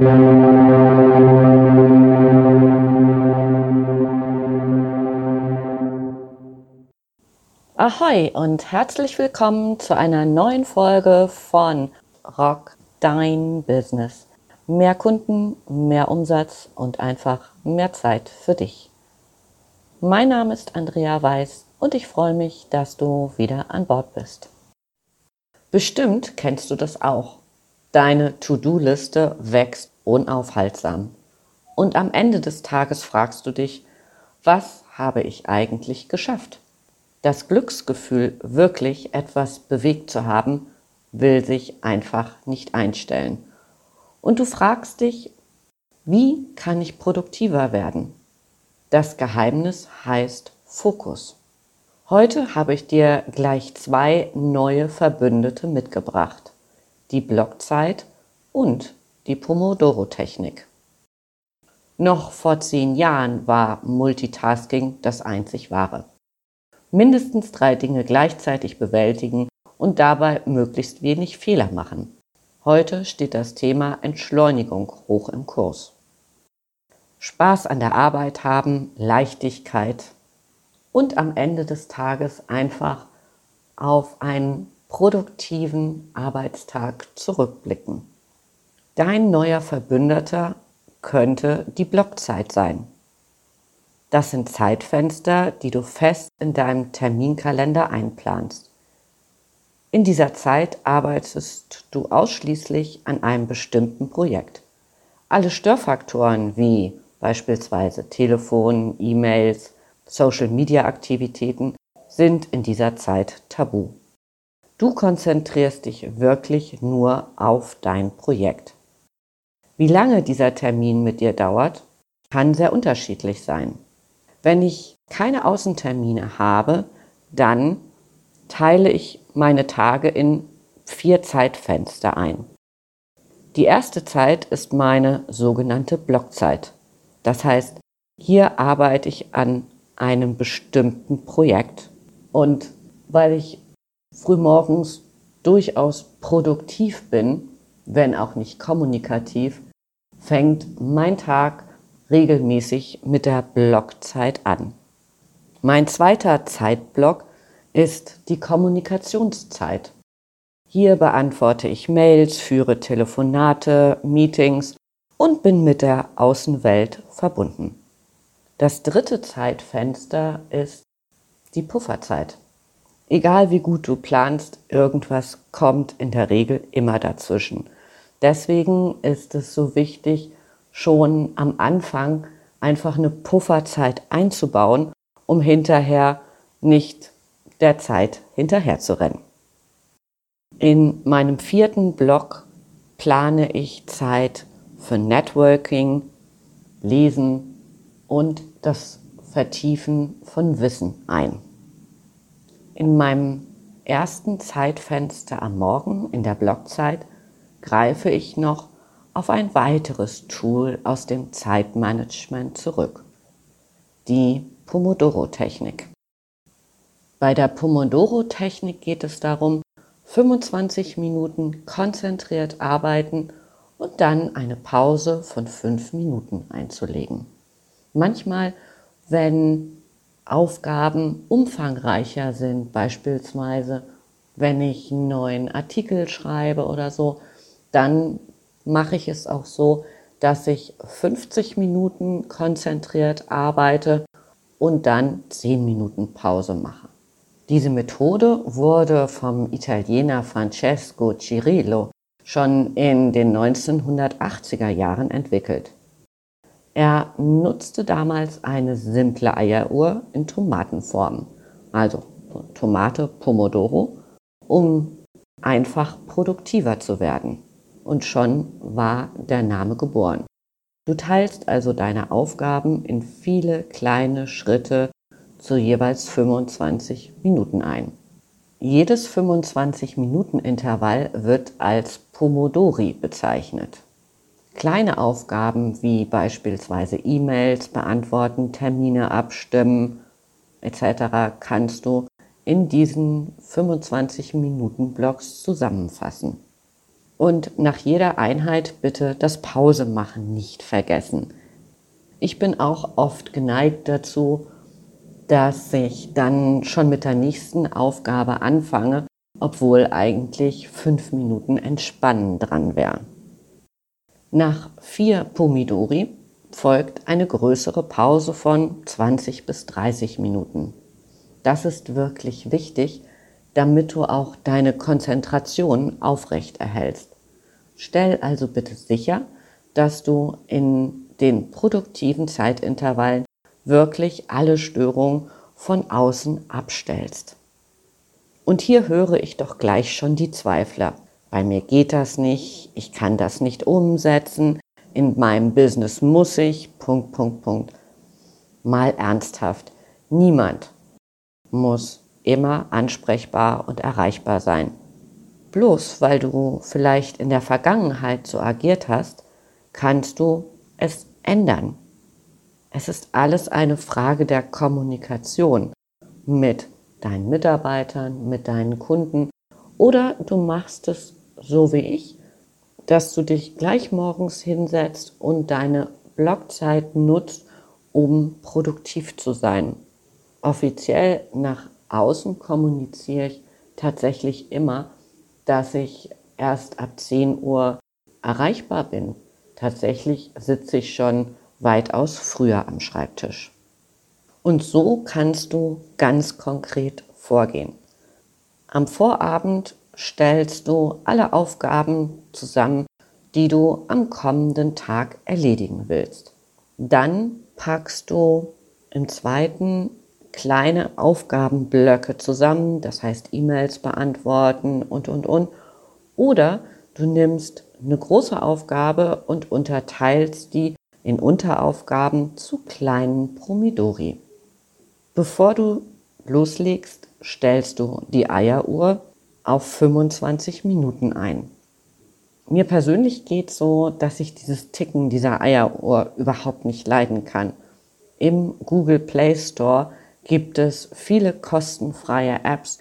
Ahoi und herzlich willkommen zu einer neuen Folge von Rock Dein Business. Mehr Kunden, mehr Umsatz und einfach mehr Zeit für dich. Mein Name ist Andrea Weiß und ich freue mich, dass du wieder an Bord bist. Bestimmt kennst du das auch. Deine To-Do-Liste wächst unaufhaltsam. Und am Ende des Tages fragst du dich, was habe ich eigentlich geschafft? Das Glücksgefühl, wirklich etwas bewegt zu haben, will sich einfach nicht einstellen. Und du fragst dich, wie kann ich produktiver werden? Das Geheimnis heißt Fokus. Heute habe ich dir gleich zwei neue Verbündete mitgebracht. Die Blockzeit und die Pomodoro-Technik. Noch vor zehn Jahren war Multitasking das einzig wahre. Mindestens drei Dinge gleichzeitig bewältigen und dabei möglichst wenig Fehler machen. Heute steht das Thema Entschleunigung hoch im Kurs. Spaß an der Arbeit haben, Leichtigkeit und am Ende des Tages einfach auf einen produktiven Arbeitstag zurückblicken. Dein neuer Verbündeter könnte die Blockzeit sein. Das sind Zeitfenster, die du fest in deinem Terminkalender einplanst. In dieser Zeit arbeitest du ausschließlich an einem bestimmten Projekt. Alle Störfaktoren wie beispielsweise Telefon, E-Mails, Social-Media-Aktivitäten sind in dieser Zeit tabu. Du konzentrierst dich wirklich nur auf dein Projekt. Wie lange dieser Termin mit dir dauert, kann sehr unterschiedlich sein. Wenn ich keine Außentermine habe, dann teile ich meine Tage in vier Zeitfenster ein. Die erste Zeit ist meine sogenannte Blockzeit. Das heißt, hier arbeite ich an einem bestimmten Projekt. Und weil ich frühmorgens durchaus produktiv bin, wenn auch nicht kommunikativ, fängt mein Tag regelmäßig mit der Blockzeit an. Mein zweiter Zeitblock ist die Kommunikationszeit. Hier beantworte ich Mails, führe Telefonate, Meetings und bin mit der Außenwelt verbunden. Das dritte Zeitfenster ist die Pufferzeit. Egal wie gut du planst, irgendwas kommt in der Regel immer dazwischen. Deswegen ist es so wichtig, schon am Anfang einfach eine Pufferzeit einzubauen, um hinterher nicht der Zeit hinterherzurennen. In meinem vierten Blog plane ich Zeit für Networking, Lesen und das Vertiefen von Wissen ein. In meinem ersten Zeitfenster am Morgen in der Blogzeit greife ich noch auf ein weiteres Tool aus dem Zeitmanagement zurück, die Pomodoro-Technik. Bei der Pomodoro-Technik geht es darum, 25 Minuten konzentriert arbeiten und dann eine Pause von 5 Minuten einzulegen. Manchmal, wenn Aufgaben umfangreicher sind, beispielsweise wenn ich einen neuen Artikel schreibe oder so, dann mache ich es auch so, dass ich 50 Minuten konzentriert arbeite und dann 10 Minuten Pause mache. Diese Methode wurde vom Italiener Francesco Cirillo schon in den 1980er Jahren entwickelt. Er nutzte damals eine simple Eieruhr in Tomatenform, also Tomate Pomodoro, um einfach produktiver zu werden. Und schon war der Name geboren. Du teilst also deine Aufgaben in viele kleine Schritte zu jeweils 25 Minuten ein. Jedes 25 Minuten Intervall wird als Pomodori bezeichnet. Kleine Aufgaben wie beispielsweise E-Mails beantworten, Termine abstimmen etc. kannst du in diesen 25 Minuten Blocks zusammenfassen. Und nach jeder Einheit bitte das Pause machen nicht vergessen. Ich bin auch oft geneigt dazu, dass ich dann schon mit der nächsten Aufgabe anfange, obwohl eigentlich fünf Minuten Entspannen dran wären. Nach vier Pomidori folgt eine größere Pause von 20 bis 30 Minuten. Das ist wirklich wichtig, damit du auch deine Konzentration aufrecht erhältst. Stell also bitte sicher, dass du in den produktiven Zeitintervallen wirklich alle Störungen von außen abstellst. Und hier höre ich doch gleich schon die Zweifler. Bei mir geht das nicht, ich kann das nicht umsetzen, in meinem Business muss ich, Punkt, Punkt, Punkt. Mal ernsthaft, niemand muss immer ansprechbar und erreichbar sein. Bloß weil du vielleicht in der Vergangenheit so agiert hast, kannst du es ändern. Es ist alles eine Frage der Kommunikation mit deinen Mitarbeitern, mit deinen Kunden oder du machst es so wie ich, dass du dich gleich morgens hinsetzt und deine Blockzeit nutzt, um produktiv zu sein. Offiziell nach außen kommuniziere ich tatsächlich immer, dass ich erst ab 10 Uhr erreichbar bin. Tatsächlich sitze ich schon weitaus früher am Schreibtisch. Und so kannst du ganz konkret vorgehen. Am Vorabend stellst du alle Aufgaben zusammen, die du am kommenden Tag erledigen willst. Dann packst du im zweiten kleine Aufgabenblöcke zusammen, das heißt E-Mails beantworten und, und, und. Oder du nimmst eine große Aufgabe und unterteilst die in Unteraufgaben zu kleinen Promidori. Bevor du loslegst, stellst du die Eieruhr auf 25 Minuten ein. Mir persönlich geht so, dass ich dieses Ticken dieser Eieruhr überhaupt nicht leiden kann. Im Google Play Store gibt es viele kostenfreie Apps,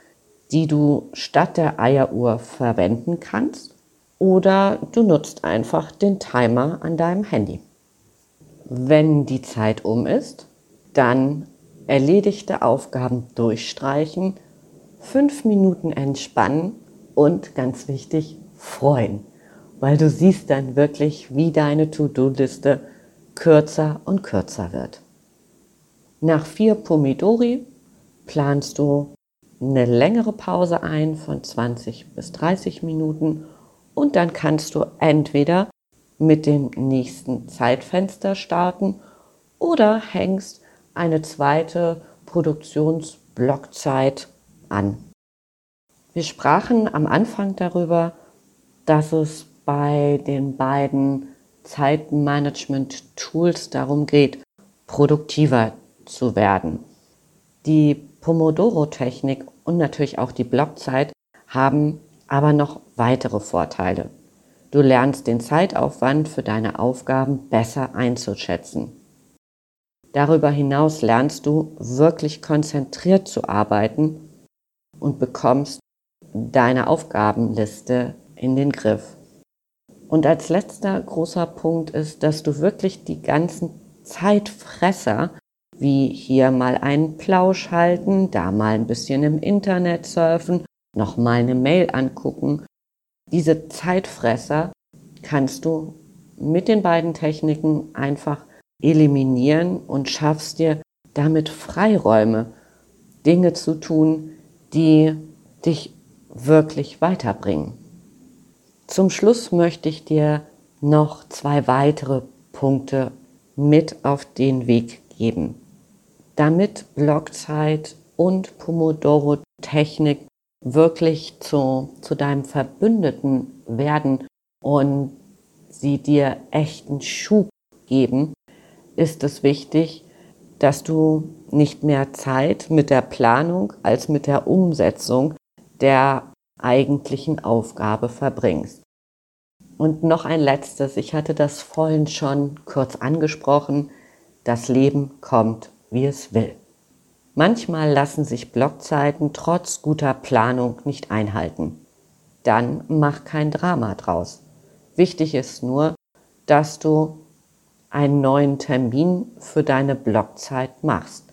die du statt der Eieruhr verwenden kannst oder du nutzt einfach den Timer an deinem Handy. Wenn die Zeit um ist, dann erledigte Aufgaben durchstreichen, fünf Minuten entspannen und ganz wichtig, freuen, weil du siehst dann wirklich, wie deine To-Do-Liste kürzer und kürzer wird. Nach vier Pomidori planst du eine längere Pause ein von 20 bis 30 Minuten und dann kannst du entweder mit dem nächsten Zeitfenster starten oder hängst eine zweite Produktionsblockzeit an. Wir sprachen am Anfang darüber, dass es bei den beiden Zeitmanagement-Tools darum geht, produktiver zu werden. Die Pomodoro-Technik und natürlich auch die Blockzeit haben aber noch weitere Vorteile. Du lernst den Zeitaufwand für deine Aufgaben besser einzuschätzen. Darüber hinaus lernst du wirklich konzentriert zu arbeiten und bekommst deine Aufgabenliste in den Griff. Und als letzter großer Punkt ist, dass du wirklich die ganzen Zeitfresser, wie hier mal einen Plausch halten, da mal ein bisschen im Internet surfen, noch mal eine Mail angucken, diese Zeitfresser kannst du mit den beiden Techniken einfach eliminieren und schaffst dir damit Freiräume, Dinge zu tun, die dich wirklich weiterbringen. Zum Schluss möchte ich dir noch zwei weitere Punkte mit auf den Weg geben. Damit Blockzeit und Pomodoro-Technik wirklich zu, zu deinem Verbündeten werden und sie dir echten Schub geben, ist es wichtig, dass du nicht mehr Zeit mit der Planung als mit der Umsetzung der eigentlichen Aufgabe verbringst. Und noch ein letztes, ich hatte das vorhin schon kurz angesprochen, das Leben kommt, wie es will. Manchmal lassen sich Blockzeiten trotz guter Planung nicht einhalten. dann mach kein Drama draus. Wichtig ist nur, dass du einen neuen Termin für deine Blockzeit machst.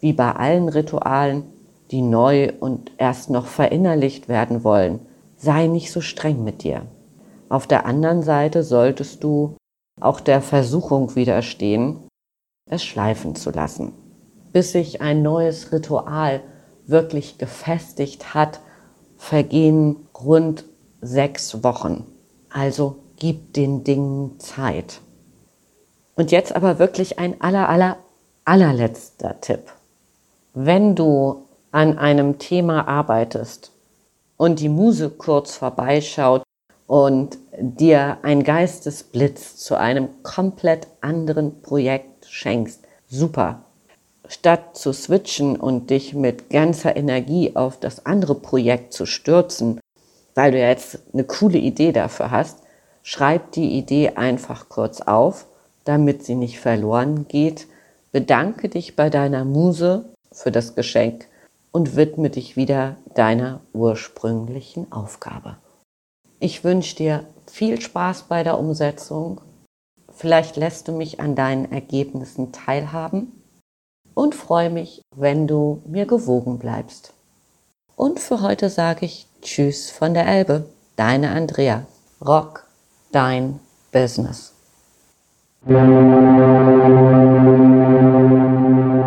Wie bei allen Ritualen, die neu und erst noch verinnerlicht werden wollen, sei nicht so streng mit dir. Auf der anderen Seite solltest du auch der Versuchung widerstehen, es schleifen zu lassen. Bis sich ein neues Ritual wirklich gefestigt hat, vergehen rund sechs Wochen. Also gib den Dingen Zeit. Und jetzt aber wirklich ein aller, aller, allerletzter Tipp. Wenn du an einem Thema arbeitest und die Muse kurz vorbeischaut und dir ein Geistesblitz zu einem komplett anderen Projekt schenkst, super. Statt zu switchen und dich mit ganzer Energie auf das andere Projekt zu stürzen, weil du jetzt eine coole Idee dafür hast, schreib die Idee einfach kurz auf, damit sie nicht verloren geht. Bedanke dich bei deiner Muse für das Geschenk und widme dich wieder deiner ursprünglichen Aufgabe. Ich wünsche dir viel Spaß bei der Umsetzung. Vielleicht lässt du mich an deinen Ergebnissen teilhaben und freue mich, wenn du mir gewogen bleibst. Und für heute sage ich Tschüss von der Elbe, deine Andrea. Rock dein Business. Thank you.